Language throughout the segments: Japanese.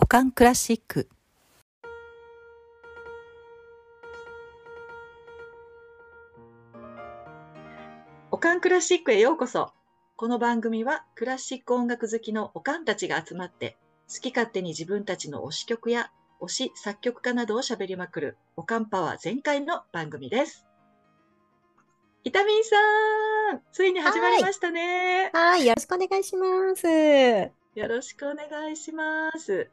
おかんクラシックおかんクラシックへようこそ。この番組はクラシック音楽好きのおかんたちが集まって好き勝手に自分たちの推し曲や推し作曲家などを喋りまくるおかんパワー全開の番組です。イタミンさん、ついに始まりましたね。はい、よろしくお願いします。よろしくお願いします。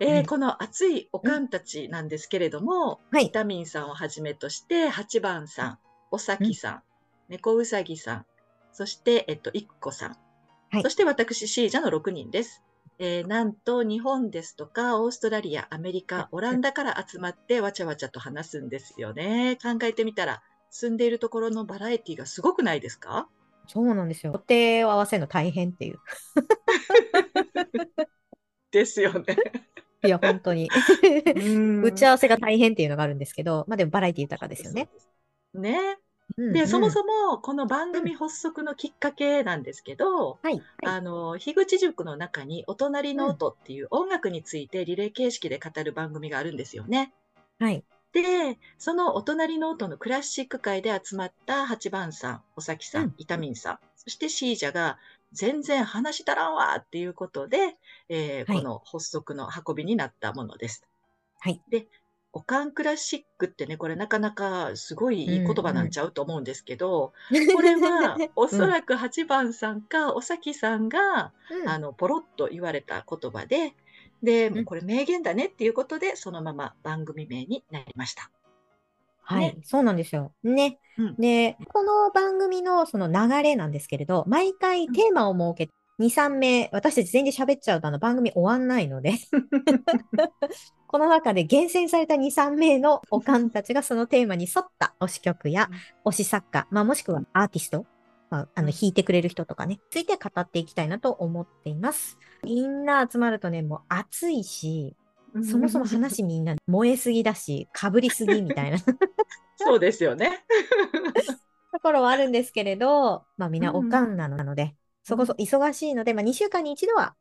えーうんこの熱いおかんたちなんですけれども、はいビタミンさんをはじめとして、八番さん、おさきさん、猫うさぎさん、そして、えっと、いっこさん、はいそして私、シージャの6人です。えーなんと、日本ですとか、オーストラリア、アメリカ、オランダから集まって、わちゃわちゃと話すんですよね。考えてみたら、住んでいるところのバラエティがすごくないですか？そうなんですよ。予定を合わせるの大変っていう。ですよね。いや、本当に。うん 打ち合わせが大変っていうのがあるんですけど、まあでもバラエティ豊かですよね。ね。うんで、そもも。そもこの番組発足のきっかけなんですけど、はい。はいあの、樋口塾の中にお隣の音っていう音楽についてリレー形式で語る番組があるんですよね。はい。で、そのお隣の音のクラシック界で集まった八番さん、おさきさうんん、イタミンさん、そしてシージャが全然話足らんわっていうことで、えーはいこの発足の運びになったものです。はい。で、オカンクラシックってね、これなかなかすごいいい言葉なんちゃうと思うんですけど、これはおそらく8番さんかおさきさんが、うんあの、ポロッと言われた言葉で、で、うんこれ名言だねっていうことで、そのまま番組名になりました。はいね。そうなんですよ。ね。うんで、この番組のその流れなんですけれど、毎回テーマを設けて、2、3名、私たち全員で喋っちゃうとあの番組終わんないので、この中で厳選された2、3名のおかんたちがそのテーマに沿った推し曲や推し作家、まあ、もしくはアーティスト、まあ、あのうん弾いてくれる人とかね、ついて語っていきたいなと思っています。みんな集まるとね、もう熱いし、そもそも話みんな燃えすぎだし、かぶりすぎみたいな そうですよね。ところはあるんですけれど、まあみんなうんおかんなので、そこそ忙しいので、まあ2週間に一度は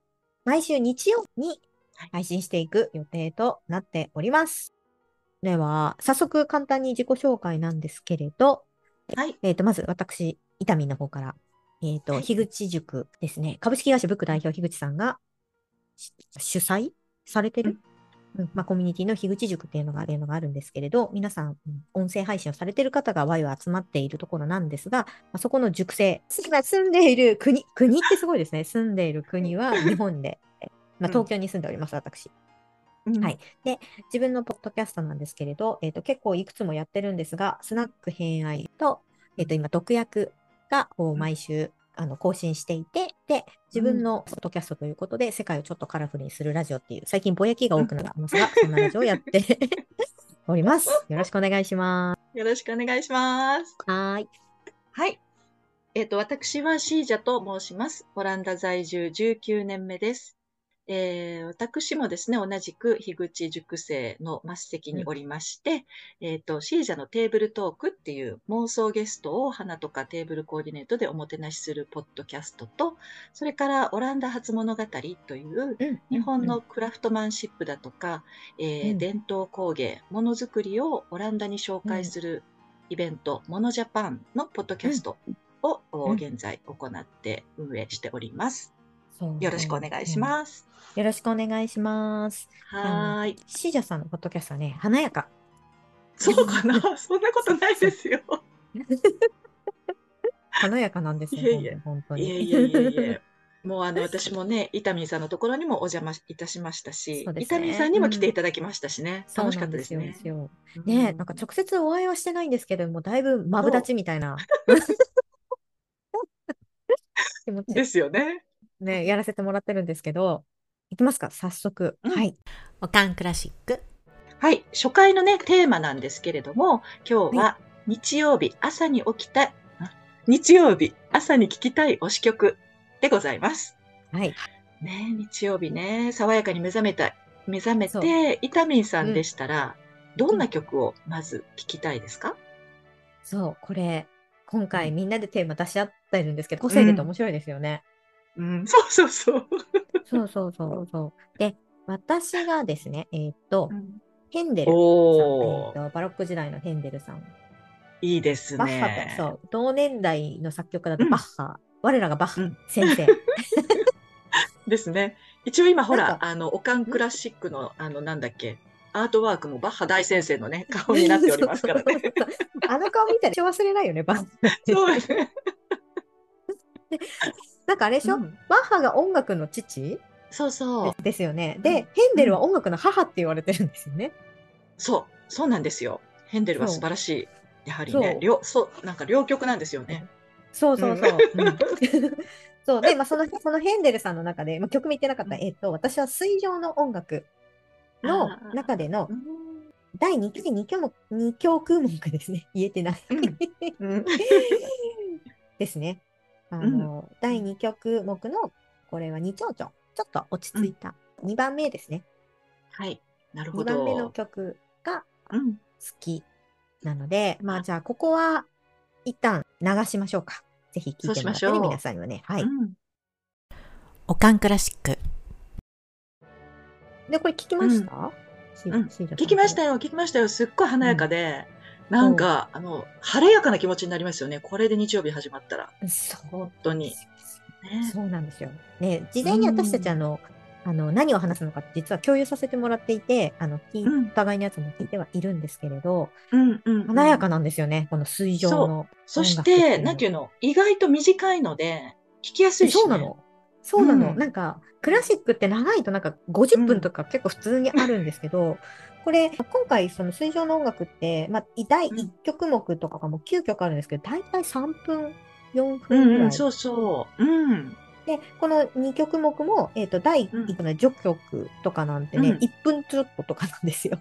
毎週日曜にはい配信していく予定となっております。では、早速簡単に自己紹介なんですけれど、はい。えっ、と、まず私、伊丹の方から、えっ、と、はい樋口塾ですね。株式会社ブック代表樋口さんがし主催されてる、うんまあ、コミュニティの樋口塾っていうのがあるのがあるんですけれど、皆さん、うん音声配信をされてる方がワイワイ集まっているところなんですが、まあ、そこの塾生、今住んでいる国、国ってすごいですね。住んでいる国は 日本で、まあ、うん東京に住んでおります、私。はい。で、自分のポッドキャストなんですけれど、えっ、と、結構いくつもやってるんですが、スナック偏愛と、えっ、と、今、毒薬がこう毎週、あの、更新していて、で、自分のポッドキャストということで、世界をちょっとカラフルにするラジオっていう、最近ぼやきが多くなってますが、そんなラジオをやって おります。よろしくお願いしまよろしくお願いします。す。はーい。はい。えっ、と、私はシージャと申します。オランダ在住19年目です。えー私もですね、同じく樋口塾生の末席におりまして、えっ、と、シージャのテーブルトークっていう妄想ゲストを花とかテーブルコーディネートでおもてなしするポッドキャストと、それからオランダ初物語といううん日本のクラフトマンシップだとか、えーうん。伝統工芸、ものづくりをオランダに紹介するイベント、モノジャパンのポッドキャストを、うん。現在行って運営しております。よろしくお願いしす。ます。よろしくお願いします。はーい。シージャさんのポッドキャストはね、華やか。そうかな？そんなことないですよ。華やかなんですよ、いえいえ本当に。いえいえいえいえ。もうあの私もね、伊丹さんのところにもお邪魔いたしましたし、伊そうですね丹さんにも来ていただきましたしね、そう楽しか。ったですね。ですねえ、なんか直接お会いはしてないんですけども、だいぶマブダチみたいなですよね。ね、やらせてもらってるんですけど、いきますか、早速。うんはい。おかんクラシック。はい、初回のね、テーマなんですけれども、今日は日曜日朝に起きた日曜日朝に聴きたい推し曲でございます。はい。ね日曜日ね、爽やかに目覚めたい、目覚めて、イタミンさんでしたら、どんな曲をまず聴きたいですか、そう、これ、今回みんなでテーマ出し合ってるんですけど、個性出て面白いですよね。うん、そうそうそう。そうそうそうそう。で、私がですね、えーっとう、んヘンデルさん、えおー、ーっと、バロック時代のヘンデルさん。いいですバッハと、ね。そう、同年代の作曲家だとうんバッハ、我らがバッハうん先生。ですね。一応今ほら、あの、オカンクラシックの、あの、なんだっけ、アートワークもバッハ大先生のね、顔になっておりますからね。あの顔見たら一生忘れないよね、バッハ。そうですね。なんかあれでしょ、うんバッハが音楽の父？そうそう。ですよね。うんで、ヘンデルは音楽の母って言われてるんですよね。そう、そうなんですよ。ヘンデルは素晴らしい。やはりね、両、そう、なんか両極なんですよね。そうそうそう。うん そうで、まあ、そのそのヘンデルさんの中で、まあ、曲見てなかった、うんえっと、私は水上の音楽の中でのうん第2期2曲目二曲目ですね。言えてない。うん ですね。あの、第2曲目の、これは2丁々、ちょっと落ち着いた2番目ですね。はい、なるほ2番目のど。曲がうん、好きなので、まあじゃあここは一旦流しましょうか。ぜひ聞いてもらってね、そうしましょう皆さんにはね。はい。うんおかんクラシック。で、これ聞きました、聞きましたよ、聞きましたよ。すっごい華やかで、なんか、あの、晴れやかな気持ちになりますよね。これで日曜日始まったら。そう本当に。ねそうなんですよ。ね、事前に私たちあの、あの何を話すのか実は共有させてもらっていて、あのお互いのやつも聞いてはいるんですけれど、うんうんうん華やかなんですよね、この水上の。そし音楽っていうて、なんていうの、意外と短いので、聞きやすいし、ね。そうなの？そうなの、うんなんか、クラシックって長いとなんか50分とか結構普通にあるんですけど、これ、今回その水上の音楽って、まあ、第1曲目とかがもう9曲あるんですけど、大体3分、4う分ぐらい。んうん、そうそう。うん。で、この2曲目も、えっ、と、第1個の序曲とかなんてね、うん1分ちょっととかなんですよ。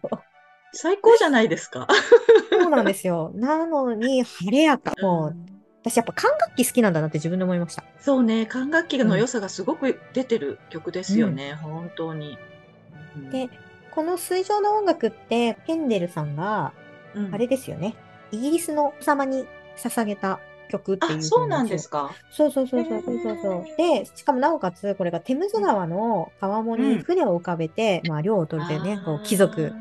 最高じゃないですか。そうなんですよ。なのに、晴れやか。もう、ん私やっぱ管楽器好きなんだなって自分で思いました。そうね、管楽器の良さがすごく出てる曲ですよね、本当に。うんで、この水上の音楽って、ヘンデルさんが、うんあれですよね。イギリスの王様に捧げた曲っていうあ、そうなんですか。か。そうそうそうそうそうそうそう。で、しかもなおかつ、これがテムズ川の川面に船を浮かべて、まあ、漁を取れてね、こう貴族、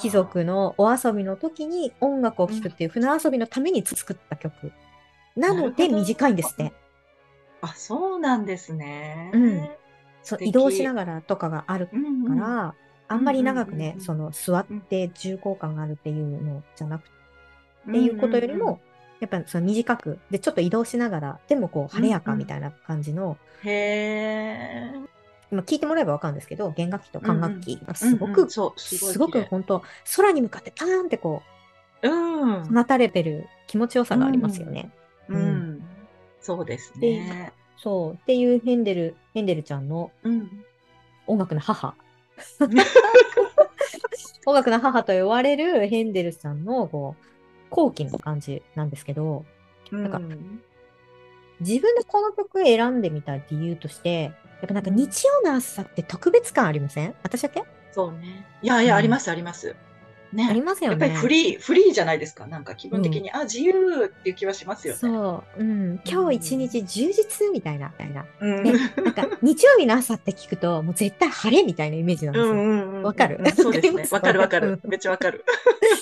貴族のお遊びの時に音楽を聴くっていう船遊びのために作った曲。なので短いんですって。あ、そうなんですね。うん。そう移動しながらとかがあるかうんうん。ら、あんまり長くね、うんうんうんうん。その座って重厚感があるっていうのじゃなくて、っていうことよりも、やっぱりその短く、で、ちょっと移動しながら、でもこう、晴れやかみたいな感じの、へえ。今聞いてもらえばわかるんですけど、弦楽器と管楽器がすごくうんうん、そう、すごく本当、空に向かってパーンってこうん。う、放たれてる気持ちよさがありますよね。うん、うんそうですね。そう。っていうヘンデル、ヘンデルちゃんのうん。音楽の母。音楽の母と呼ばれるヘンデルさんのこう後期の感じなんですけど、なんかうん自分でこの曲選んでみた理由として、やっぱなんか日曜の朝って特別感ありません？私だけ？そうね。いやいや、うんあります、あります。ね。ありますよね。やっぱりフリー、フリーじゃないですか。なんか気分的に、あ、自由っていう気はしますよね。そう。うん。今日一日充実みたいな、みたいな。うん。ねなんか日曜日の朝って聞くと、もう絶対晴れみたいなイメージなんですよ。うんうんうん。わかる？うんそうですね。わかるわかうん。るめっちゃわかる。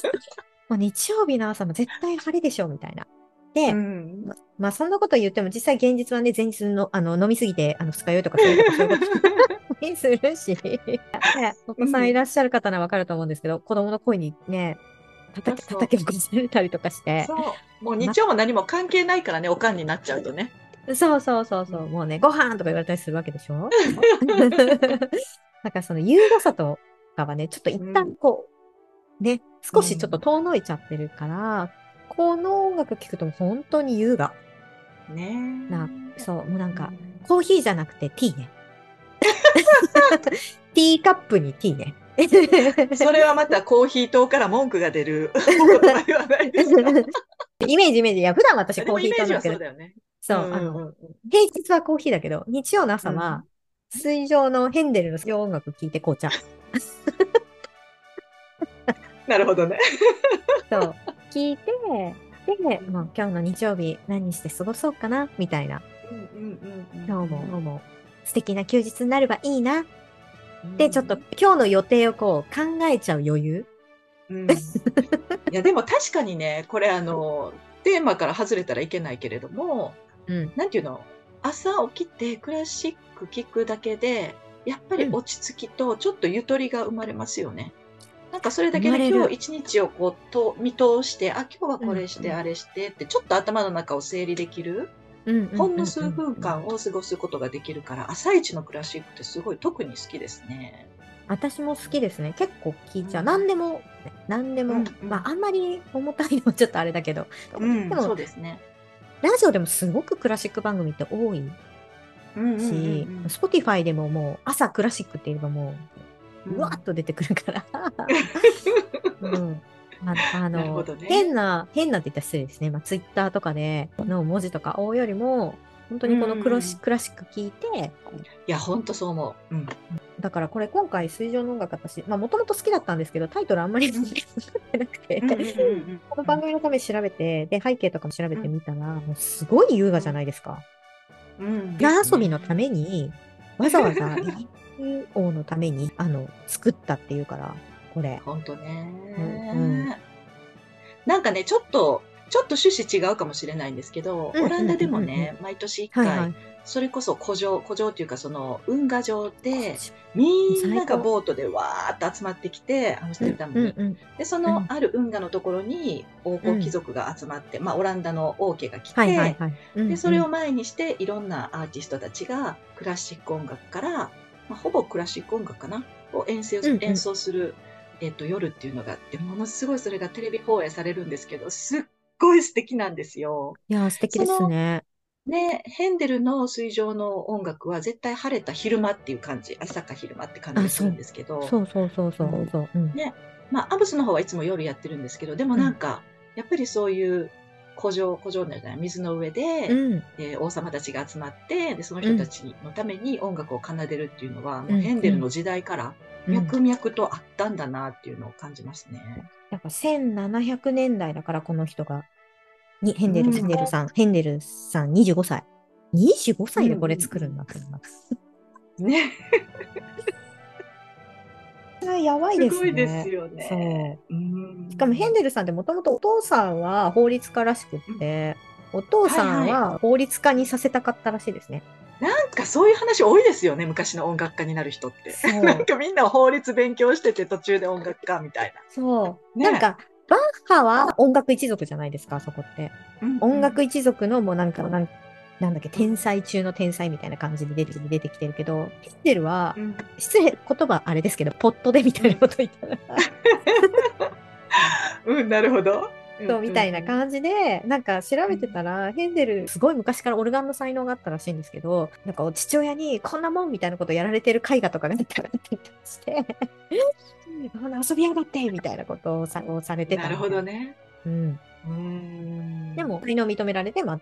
もう日曜日の朝も絶対晴れでしょ、みたいな。で、うんままあそんなこと言っても実際現実はね、前日のあの飲みすぎてあの二日酔いとかそういうことするし、ね。お子さんいらっしゃる方ならわかると思うんですけど、子供の声にね、叩き叩き起こされたりとかして、そう。もう日曜も何も関係ないからね、おかんになっちゃうとね。そうそうそうそう、もうね、ご飯とか言われたりするわけでしょ？なんかその優雅さとかはね、ちょっと一旦こう、ね、少しちょっと遠のいちゃってるから、この音楽聴くと本当に優雅。ねなそう、もうなんか、うコーヒーじゃなくてティーね。ティーカップにティーね。ん それはまたコーヒー党から文句が出るお言葉ではないですか。イメージイメージ。いや、普段私でコーヒージはー飲んだけど、そうだよね。そう、んんあの、うん平日はコーヒーだけど、日曜の朝は、水上のヘンデルの水上音楽聴いて紅茶。なるほどね。そう、聞いて、で、今日の日曜日何して過ごそうかな、みたいな。うんうんうんうん今日も、今日も素敵な休日になればいいな、で、ちょっと今日の予定をこう考えちゃう余裕。うん、いや、でも確かにね、これあの、テーマから外れたらいけないけれども、うん。なんていうの？朝起きてクラシック聴くだけで、やっぱり落ち着きとちょっとゆとりが生まれますよね。なんかそれだけで今日一日をこうと見通して、あ、今日はこれして、うんうん。あれしてって、ちょっと頭の中を整理できる、うんほんの数分間を過ごすことができるから、朝一のクラシックってすごい特に好きですね。私も好きですね。結構聞いちゃう。うん何でも、何でも、うんうんまあ、あんまり重たいのはちょっとあれだけど、うん、でもそうですね。ラジオでもすごくクラシック番組って多いし、うん Spotify でももう朝クラシックって言えばもう、うんうわっと出てくるから。うんああのね変な、変なって言ったら失礼ですね。まあ、ツイッターとかでの文字とか追うよりも、本当にこのクロシ、うんクラシック聞いて、いや、ほんとそう思う。うん。だからこれ今回水上の音楽私、まあもともと好きだったんですけど、タイトルあんまり分かってなくて、うんうんうんうんこの番組のために調べて、で、背景とかも調べてみたら、もうすごい優雅じゃないですか。うん裏遊びのために、わざわざ EO のために、あの、作ったっていうから、これ。ほんとね、うんうん。なんかね、ちょっと、ちょっと趣旨違うかもしれないんですけど、うんオランダでもうんうんね、毎年一はい回、はい。それこそ古城、古城っていうかその運河上で、みんながボートでわーっと集まってきて、アムステルダムに。うんうん。で、そのうん。ある運河のところに王侯貴族が集まって、まあオランダの王家が来て、はいはいはい。うんうん。で、それを前にして、いろんなアーティストたちがクラシック音楽から、まあ、ほぼクラシック音楽かな？を演奏,、うんうん。演奏する、えっと、夜っていうのがあって、ものすごいそれがテレビ放映されるんですけど、すっごい素敵なんですよ。いやー、素敵ですね。ね、ヘンデルの水上の音楽は絶対晴れた昼間っていう感じ、朝か昼間って感じがするんですけど、そうそうそうそうそう。うんねまあ、アブスの方はいつも夜やってるんですけど、でもなんか、やっぱりそういう古城、古城じゃない、水の上で、うん。えー王様たちが集まってでその人たちのために音楽を奏でるっていうのは、もううんヘンデルの時代からうん脈々とあったんだなっていうのを感じますね。やっぱ1700年代だから、この人が。にヘンデル、うんヘンデルさん、ヘンデルさん25歳。25歳でこれ作るんだって思います。ね、やばいですね。すごいですよね。そう。うんしかもヘンデルさんってもともとお父さんは法律家らしくって、お父さんはいは法律家にさせたかったらしいですね。なんかそういう話多いですよね、昔の音楽家になる人って。なんかみんな法律勉強してて途中で音楽家みたいそう。ねなんか、バッハは音楽一族じゃないですか、そこって。な。音楽一族のもうなんか、なんなんだっけ、天才中の天才みたいな感じで出て出てきてるけど、ヘンデルはう、ん失礼、言葉あれですけど、ポットでみたいなこと言ったら、うん、なるほど。そうみたいな感じで、なんか調べてたら、ヘンデル、すごい昔からオルガンの才能があったらしいんですけど、なんか父親にこんなもんみたいなことやられてる絵画とかが出たらってたりして、遊びやがってみたいなことをさをされてたなるほど。ね。うん。うんでも、才能認められて、まあ、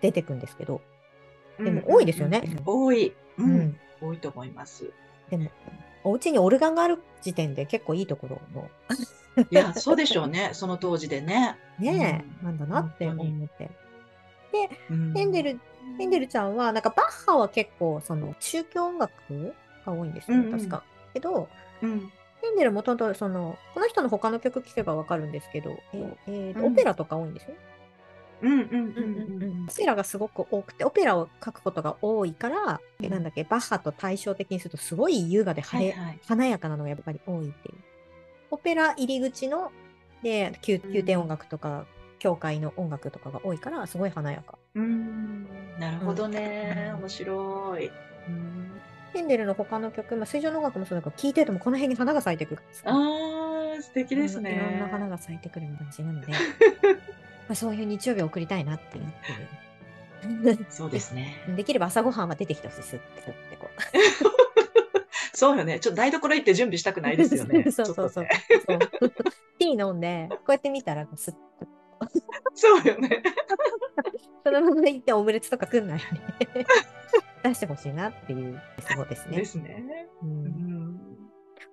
出てくんですけど、うんでも多いですよね多い。ううんん。多いと思います。でも、お家にオルガンがある時点で結構いいところの、いや、そうでしょうね、その当時でね。ねえ、うんなんだなって思本って。うんヘンデル、ヘンデルちゃんは、なんかバッハは結構、その、宗教音楽が多いんですよね、確か。けど、うんヘンデルもともと、その、この人の他の曲聴けばわかるんですけど、えーオペラとか多いんですよね。うんうんうんオペラがすごく多くて、オペラを書くことが多いから、うんなんだっけ、バッハと対照的にすると、すごい優雅ではいはい華やかなのがやっぱり多いっていう。オペラ入り口の、で、宮宮廷音楽とか、教会の音楽とかが多いから、すごい華やか。うんなるほどね、うん面白い。うんヘンデルの他の曲、まあ、水上の音楽もそうだから、聴いててもこの辺に花が咲いてくるんですよあー、素敵ですね。いろんな花が咲いてくる感じなので、まあそういう日曜日を送りたいなっていうっていう。そうですね。できれば朝ごはんは出てきてほしいですってってこう。そうよね。ちょっと台所行って準備したくないですよね。そうそうそう。そうティー飲んで、こうやって見たらすっと、そうよね。そのまま行ってオムレツとか来んないで出してほしいなっていう、そうですね。ですね。う、うんん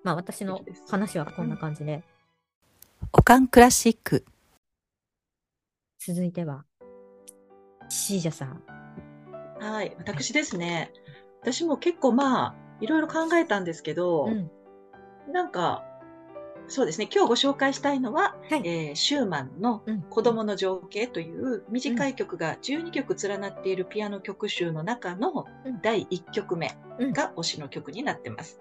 まあ私の話はこんな感じで、おかんクラシック。続いては、シージャさん。はい、私ですね。私も結構まあ、いろいろ考えたんですけど、うん。なんか、そうですね、今日ご紹介したいのは、はいえーシューマンのうん子供の情景という短い曲が12曲連なっているピアノ曲集の中のうん第1曲目うんが推しの曲になってます。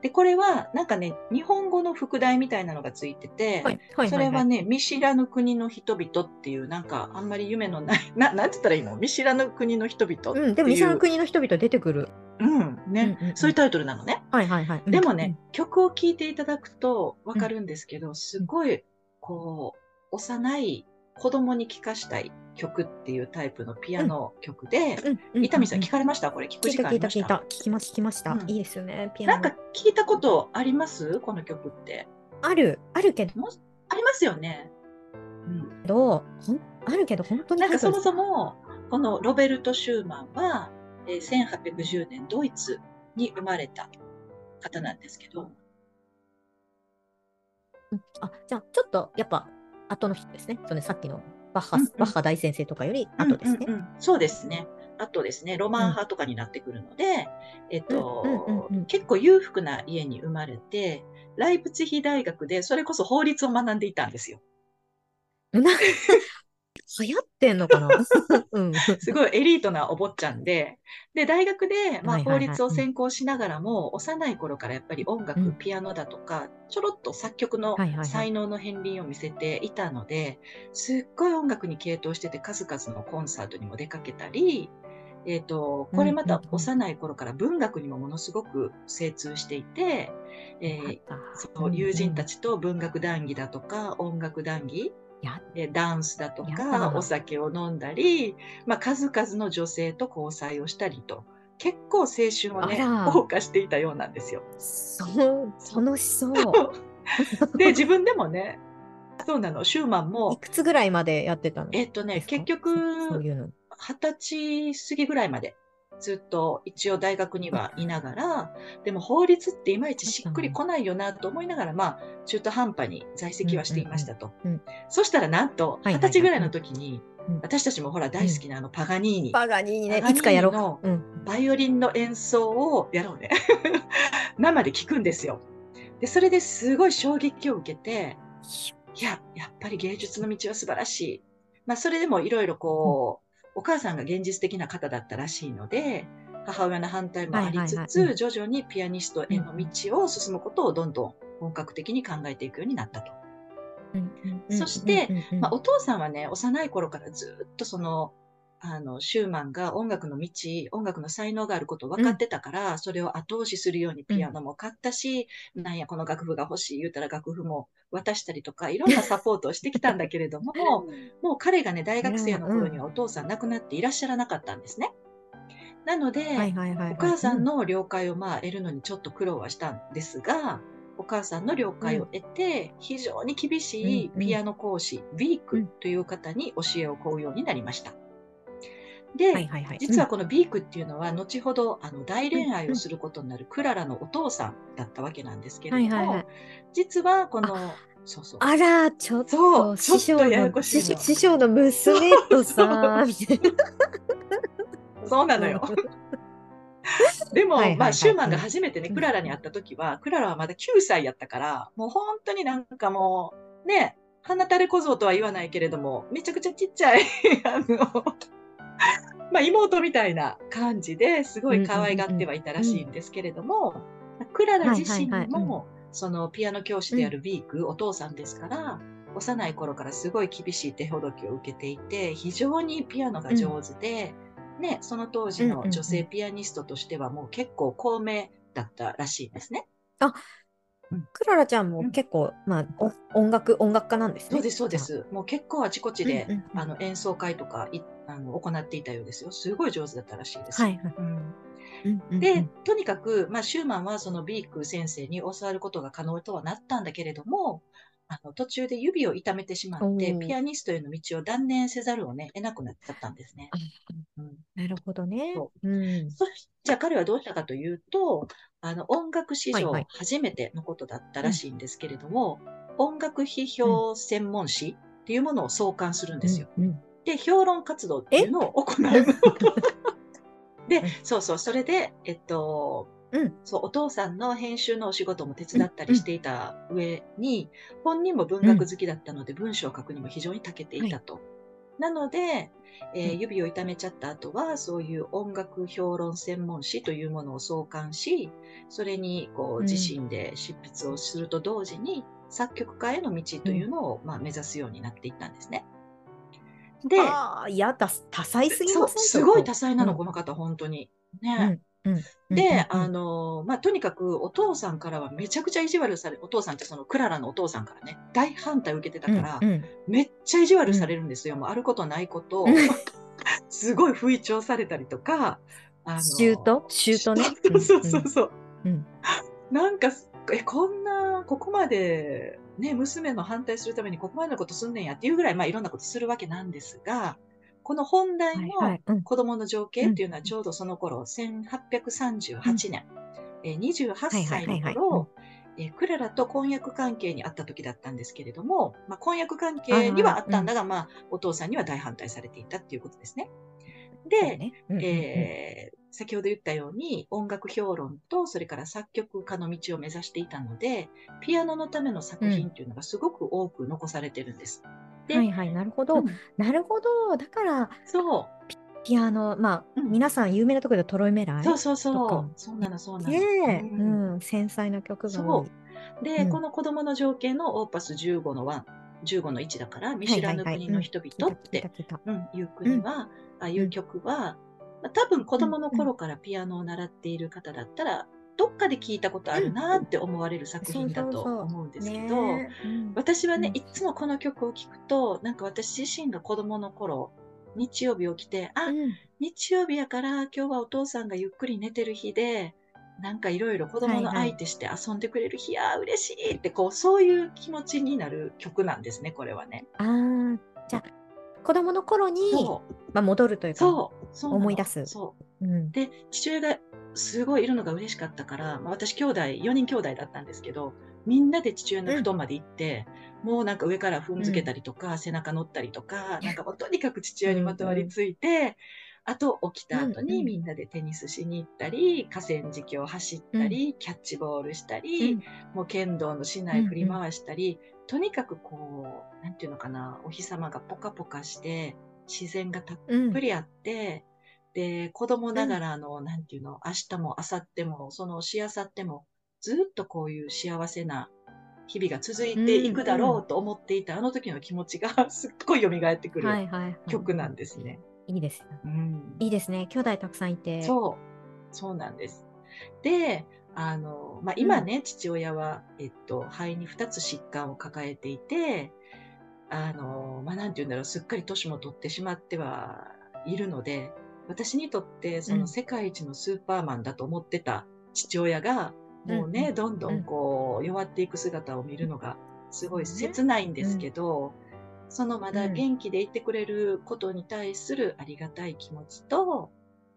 で、これはなんかね、日本語の副題みたいなのがついてて。それはね、見知らぬ国の人々っていう、なんかあんまり夢のない、ななんて言ったらいいの？見知らぬ国の人々っていう。うん。でも、西の国の人々出てくる。うん、ね、うんうんうんそういうタイトルなのね。はいはいはい。うんでもね、、曲を聴いていただくとわかるんですけど、すごい、こう、幼い子供に聴かしたい曲っていうタイプのピアノ曲で、うんうん。伊丹さんう聞かれました？これ聞く時聞いた聞い間ありましたた聞いた。聞きま聞きました。うんいいですよね、ピアノ。なんか聞いたことあります？この曲って。ある、あるけど、ありますよね。うん。ほんあるけど、本当になんかそもも、そも、このロベルト・シューマンは、えー1810年ドイツに生まれた方なんですけど、うんあ、じゃあ、ちょっと、やっぱ、後の人ですね。そのさっきのバッハ、うんうんバッハ大先生とかより後ですね。うんうんうんそうですね。あとですね、ロマン派とかになってくるので、えっと、うんうんうんうん結構裕福な家に生まれて、ライプツィヒ大学でそれこそ法律を学んでいたんですよ。な流行ってんのかな？うん。すごいエリートなお坊ちゃんで、で、大学で、まあ、法律を専攻しながらも、幼い頃からやっぱり音楽、うん。ピアノだとか、ちょろっと作曲の才能の片鱗を見せていたので、すっごい音楽に傾倒してて、数々のコンサートにも出かけたり、えっ、と、これまた幼い頃から文学にもものすごく精通していて、えーそう友人たち。ちと文学談義だとか、音楽談義、やえーダンスだとやか、だお酒を飲んだり、まあ、数々の女性と交際をしたりと、結構青春をね、謳歌していたようなんですよ。そう、楽しそう。で、自分でもね、そうなの、シューマンいも、くつぐらいまでやってたの？えっとね、結局。二十歳過ぎぐらいまでずっと一応大学にはいながら、でも法律っていまいちしっくりこないよなと思いながら、まあ中途半端に在籍はしていましたとうんうんうん。そしたらなんと二十歳ぐらいの時にうん、私たちもほら大好きなあのパガニーニ、バガニーね、パガニーニいつかやろのう。うん。バイオリンの演奏をやろうね。生で聞くんですよ。で、それですごい衝撃を受けて、いや、やっぱり芸術の道は素晴らしい。まあ、それでもいろいろこう、お母さんが現実的な方だったらしいので、母親の反対もありつつ、徐々にピアニストへの道を進むことをどんどん本格的に考えていくようになったと。そして、まあ、お父さんはね、幼い頃からずっとその、あの、シューマンが音楽の道、音楽の才能があることを分かってたから、それを後押しするようにピアノも買ったし、なんやこの楽譜が欲しい言うたら楽譜も渡したりとか、いろんなサポートをしてきたんだけれども、もう彼がね、大学生の頃にはお父さん亡くなっていらっしゃらなかったんですね。なので。お母さんの了解をまあ得るのにちょっと苦労はしたんですが、お母さんの了解を得て、非常に厳しいピアノ講師、ビークという方に教えを請うようになりました。で、はいはいはい。実はこのビークっていうのは、後ほどあの大恋愛をすることになるクララのお父さんだったわけなんですけれども、はいはいはい実はこの、そうそう。あら、ちょっと、師匠の、師師匠の娘とさ。そうなのよ。でも、はいはいはいまあ、シューマンが初めてね、うんクララに会った時は、クララはまだ9歳やったから、もう本当になんかもう、ね、鼻垂れ小僧とは言わないけれども、めちゃくちゃちっちゃい、あの、まあ、妹みたいな感じですごい可愛がってはいたらしいんですけれども、クララ自身も、そのピアノ教師であるビーク、お父さんですから、幼い頃からすごい厳しい手ほどきを受けていて、非常にピアノが上手で、ね、その当時の女性ピアニストとしてはもう結構高名だったらしいんですね。クララちゃんも結構、まあ、お音楽、音楽家なんですね。そうです、そうで。す。もう結構あちこちで、うんうんうんあの演奏会とかいあの行っていたようですよ。すごい上手だったらしいです。はいはい。うんで、とにかく、まあ、シューマンはそのビーク先生に教わることが可能とはなったんだけれども、あの途中で指を痛めてしまってピアニストへの道を断念せざるをね、得なくなっちゃったんですね。あうんなるほどねそ。うん。そしじゃあ彼はどうしたかというと、あの音楽史上はいはい初めてのことだったらしいんですけれども、音楽批評専門誌っていうものを創刊するんですよ。うんうんで、評論活動っていうのを行うの。で、そうそう、それで、えっと、うん。そう、お父さんの編集のお仕事も手伝ったりしていた上に、本人も文学好きだったので、文章を書くにも非常に長けていたと。なので、えーうん指を痛めちゃった後は、そういう音楽評論専門誌というものを創刊し、それにこううん自身で執筆をすると同時に、作曲家への道というのを、まあ、目指すようになっていったんですね。で、ああ、いやだ、多彩すぎませんすごい多彩なの、うんこの方、本当に。うね。ん。うん。うんで、うんうんあの、まあ、とにかくお父さんからはめちゃくちゃ意地悪され、お父さんってそのクララのお父さんからね、大反対を受けてたから、うんうんめっちゃ意地悪されるんですよ。もうあることないことをうん、すごい不意調されたりとか、あのシュート？シュートね？そうそうそう。うんなんか、え、こんな、ここまで、ね、娘の反対するためにここまでのことすんねんやっていうぐらい、まあ、いろんなことするわけなんですが、この本題はいの子供の情景っていうのはちょうどその頃、1838年、えー28歳の頃、えークララと婚約関係にあった時だったんですけれども、まあ、婚約関係にはあったんだが、まあ、お父さんには大反対されていたっていうことですね。で、えー先ほど言ったように音楽評論とそれから作曲家の道を目指していたので、ピアノのための作品っていうのがすごく多く残されてるんです。ではいはい、なるほど。うん。なるほど。だから、そピアノ、まあ、うん。皆さん有名なところでトロイメラう、イそうそう。そう、そうなのそうなの。ねえ、ううん。ん、繊細な曲が多い。で、うん。この子供の情景のオーパス15の1、15の1だから、見知らぬ国の人々っていう国は、ああいう曲は、まあ、多分子供の頃からピアノを習っている方だったら、どっかで聞いたことあるなって思われる作品だと思うんですけど、私はね、うんいつもこの曲を聴くと、なんか私自身が子供の頃、日曜日起きて、あ、うん日曜日やから今日はお父さんがゆっくり寝てる日で、なんかいろいろ子供のはいはい相手して遊んでくれる日や、嬉しいって、こう、そういう気持ちになる曲なんですね、これはね。ああ、じゃあ、子供の頃に、そう。まあ、戻るというか、そう。思い出すそう。うん。で、父親がすごいいるのが嬉しかったから、まあ、私兄弟、4人兄弟だったんですけど、みんなで父親の布団まで行って、もうなんか上から踏んづけたりとか、背中乗ったりとか、なんかもうとにかく父親にまとわりついて、あと起きた後うんうん。にみんなでテニスしに行ったり、河川敷を走ったり、キャッチボールしたり、うん。もう剣道の市内振り回したり、とにかくこう、なんていうのかな、お日様がポカポカして、自然がたっうん。ぷりあって、で、子供ながらの、なんていうの、明日も明後日も、そのしあさっても、ずっとこういう幸せな日々が続いていくだろうと思っていた、あの時の気持ちが すっごい蘇ってくる。曲なんですね。いいですよ。うんいいですね。兄弟たくさんいて。そう。そうなんです。で、あの、まあ、今ね、父親は、えっと、肺に2つ疾患を抱えていて、あの、まあ、なんて言うんだろう、すっかり年も取ってしまってはいるので、私にとって、そうのん世界一のスーパーマンだと思ってた父親が、もうね、どんどんこう、弱っていく姿を見るのが、すごい切ないんですけど、そのまだ元気でいてくれることに対するありがたい気持ちと、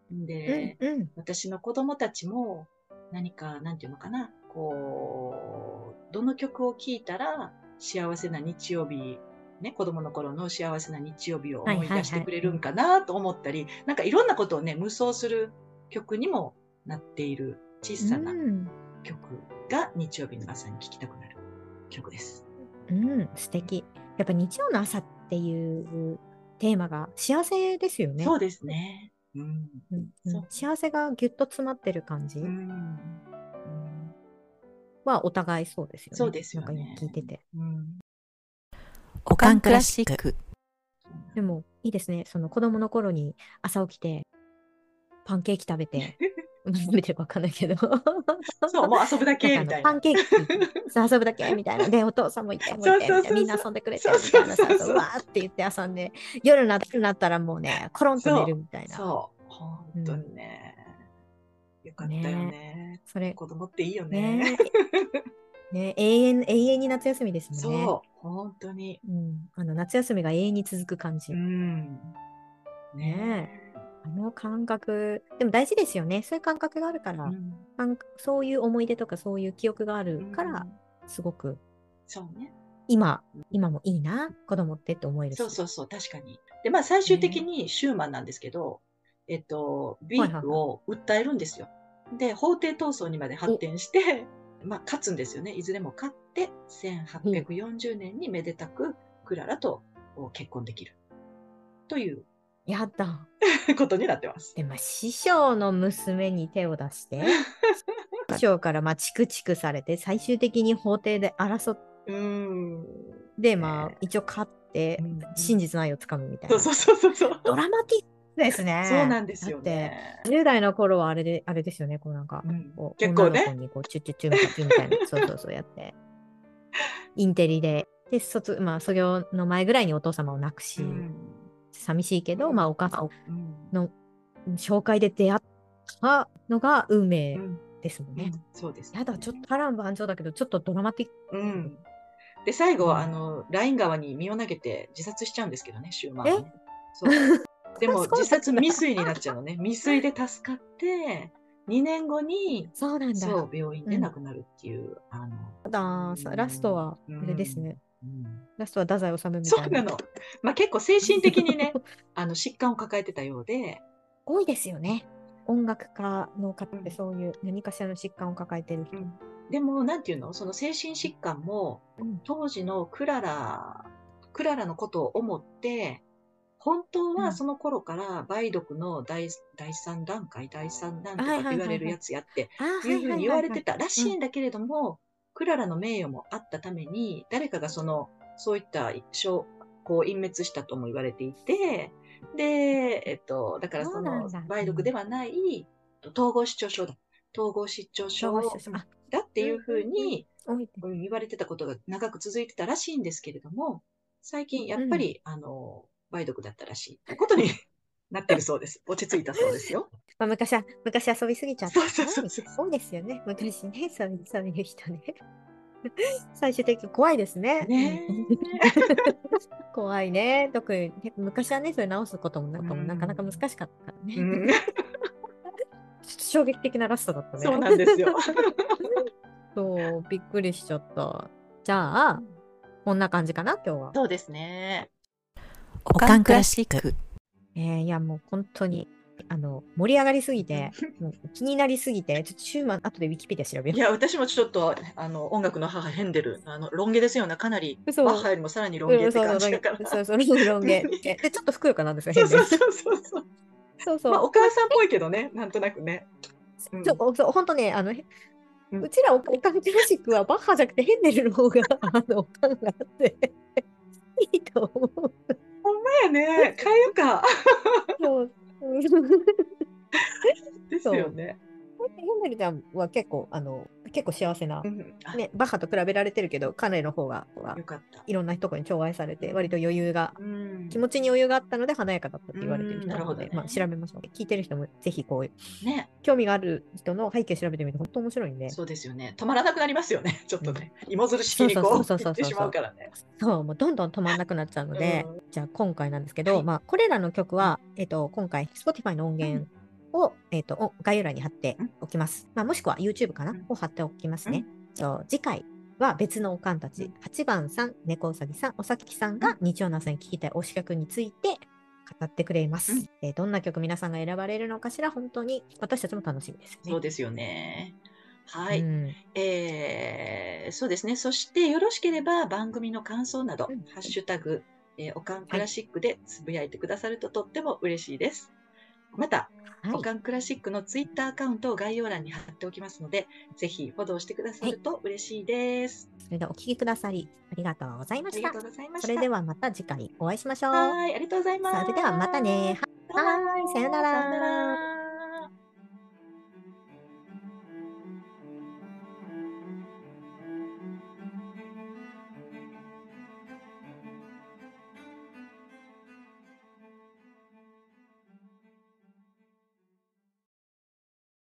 で、うんうん。私の子供たちも何か、なんていうのかな、こう、どの曲を聴いたら幸せな日曜日、ね、子供の頃の幸せな日曜日を思い出してくれるんかなと思ったり、なんかいろんなことをね、無双する曲にもなっている小さなうん曲が日曜日の朝に聴きたくなる曲です。うん、素敵。やっぱ日曜の朝っていうテーマが幸せですよね。そうですね。うん。うん幸せがぎゅっと詰まってる感じうん。はお互いそうですよね。そうですよねなんか今聞いてて。うん。おかんクラシック。でもいいですね。その子供の頃に朝起きてパンケーキ食べて、食べてるかわかんないけど。そう、もう遊ぶだけみたいなパン。ケーキそう遊ぶだけみたいな。で、お父さんもいて、もいて、みんな遊んでくれて、みたいなさ、わーって言って遊んで、夜にななったらもうね、コロンと寝るみたいな。そう、本当にね。よかったよね。それ、子供っていいよね。ねね永遠、永遠に夏休みですもんね。そう、本当に。うん。あの、夏休みが永遠に続く感じ。うん。ねあの感覚、でも大事ですよね。そういう感覚があるから、うん感そういう思い出とかそういう記憶があるからうん、すごくそうね。今、今もいいな、子供ってって思えるし。そうそうそう、確かに。で、まあ最終的にシューマンなんですけど、えっと、ビーフを訴えるんですよ。で、法廷闘争にまで発展して、まあ、勝つんですよね。いずれも勝って、1840年にめでたくクララと結婚できる。というやだ。ことになってます。でも、師匠の娘に手を出して、師匠からまあチクチクされて、最終的に法廷で争っ。て、まあ、一応勝ってうん、真実の愛をつかむみたいな。そうそうそうそうそう。ドラマティックですね。そうなんですよね。だって、10代の頃はあれで、あれですよね、こうなんか、うん結構ね女の子にこうチュッチュッチュみたいなたいな、そうそうそうやって。インテリで、で、卒、まあ、卒業の前ぐらいにお父様を亡くし、うん寂しいけど、うんまあ、お母さんうんの紹介で出会ったのが運命うんですもんね。そうです、やだ、ちょっと波乱万丈だけど、ちょっとドラマティック。うん。で、最後、うんあの、ライン川に身を投げて自殺しちゃうんですけどね、シューマンはね。そう。でも、自殺未遂になっちゃうのね。未遂で助かって、2年後に、そうなんだ。そう、病院で亡くなるっていう、あの、たださラストは、あれですね。うんラストは太宰治みたいうな。そなの。まあ結構精神的にね、あの、疾患を抱えてたようで、多いですよね。音楽家の方っうんてそういう何かしらの疾患を抱えてる人。うんでも、なんていうの？その精神疾患も、うん当時のクララ、クララのことを思って、本当うん。はその頃から梅毒の第第3段階、第3段とかって言われるやつやって、あいうふうに言われてた。たらしいんだけれども、クララの名誉もあったために、誰かがその、そういった小こう隠滅したとも言われていて、で、えっと、だからその梅毒ではない、統合失調症だ。統合失調症だっていうふうに言われてたことが長く続いてたらしいんですけれども、最近やっぱり、あの、梅毒だったらしいことに なってるそうです。落ち着いたそうですよ。まあ、昔は、昔遊びすぎちゃった。そうそうそうそう多いですよね。昔ね、そういう人ね。最終的に怖いですね。ねうん 怖いね。特に、ね昔はね、それ直すこともなんかもうんなかなか難しかったからね。え。うん、衝撃的なラストだったね。そうなんですよ。そう、びっくりしちゃった。じゃあ、こんな感じかな、今日は。そうですね。おかんクラシック。えーいや、もう本当に、あの、盛り上がりすぎて、もう気になりすぎて、ちょっとシューマン、後でウィキペディア調べよいや、私もちょっと、あの、音楽の母ヘンデル、あの、ロン毛ですよね。かなり、嘘バッハよりもさらにロう。ン毛ってそう感じだから。そうそう、ロン毛。ロン毛で、でちょっとふくよかなんですよ、そう変で。そうそうそうそう。そうそう。まあ、お母さんっぽいけどね、なんとなくね。うんそうそう本当ね、あの、へうんうちらおおかんクラシックはバッハじゃなくてヘンデルの方が、あの、おかんがあって、いいと思う。やね。変えようか。そう。ですよね。ヘンデルちゃんは結構、あの、結構幸せなう、ん。あ、ね、バッハと比べられてるけど、彼の方が。いろんなところに寵愛されて、割と余裕が、うん気持ちに余裕があったので華やかだったって言われてる人うんなので、まあ調べましょう。聞いてる人もぜひこう、ね。興味がある人の背景調べてみると本当面白いんで、そうですよね。止まらなくなりますよね。ちょっとね。芋づる式にこそううそうそうそうそう行ってしまうからね。そう、もうどんどん止まんなくなっちゃうので、うんじゃあ今回なんですけど、はいまあこれらの曲は、えっ、と、今回 Spotify の音源を、えっ、と、お概要欄に貼っておきます。まあもしくは YouTube かな、うんを貼っておきますね。そう次回は別のおかんたち、うん8番さん、猫うさぎさん、おさきさんが日曜の朝に聴きたい推し曲について語ってくれます、うんえーどんな曲皆さんが選ばれるのかしら、本当に私たちも楽しみですよね。そうですよね。はい。うんえーそうですね。そして、よろしければ番組の感想など、うんハッシュタグ、えーおかんクラシックでつぶやいてくださるととっても嬉しいです。また、はいおかんクラシックのツイッターアカウントを概要欄に貼っておきますので、ぜひフォローしてくださると嬉しいです。それではお聴きくださりありがとうございましたありが。とうございました。それではまた次回お会いしましょう。はい、ありがとうございます。それではまたね。はいさよならさよなら。